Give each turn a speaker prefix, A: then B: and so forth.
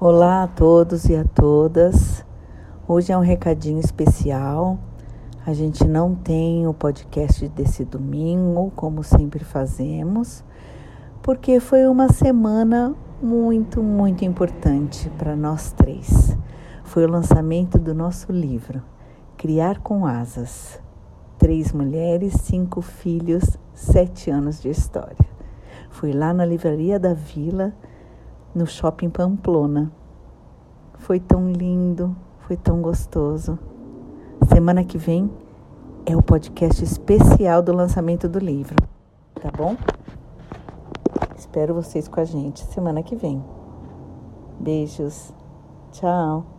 A: Olá a todos e a todas. Hoje é um recadinho especial. A gente não tem o podcast desse domingo, como sempre fazemos, porque foi uma semana muito, muito importante para nós três. Foi o lançamento do nosso livro, Criar com Asas. Três mulheres, cinco filhos, sete anos de história. Fui lá na livraria da Vila no shopping Pamplona. Foi tão lindo, foi tão gostoso. Semana que vem é o podcast especial do lançamento do livro, tá bom? Espero vocês com a gente semana que vem. Beijos. Tchau.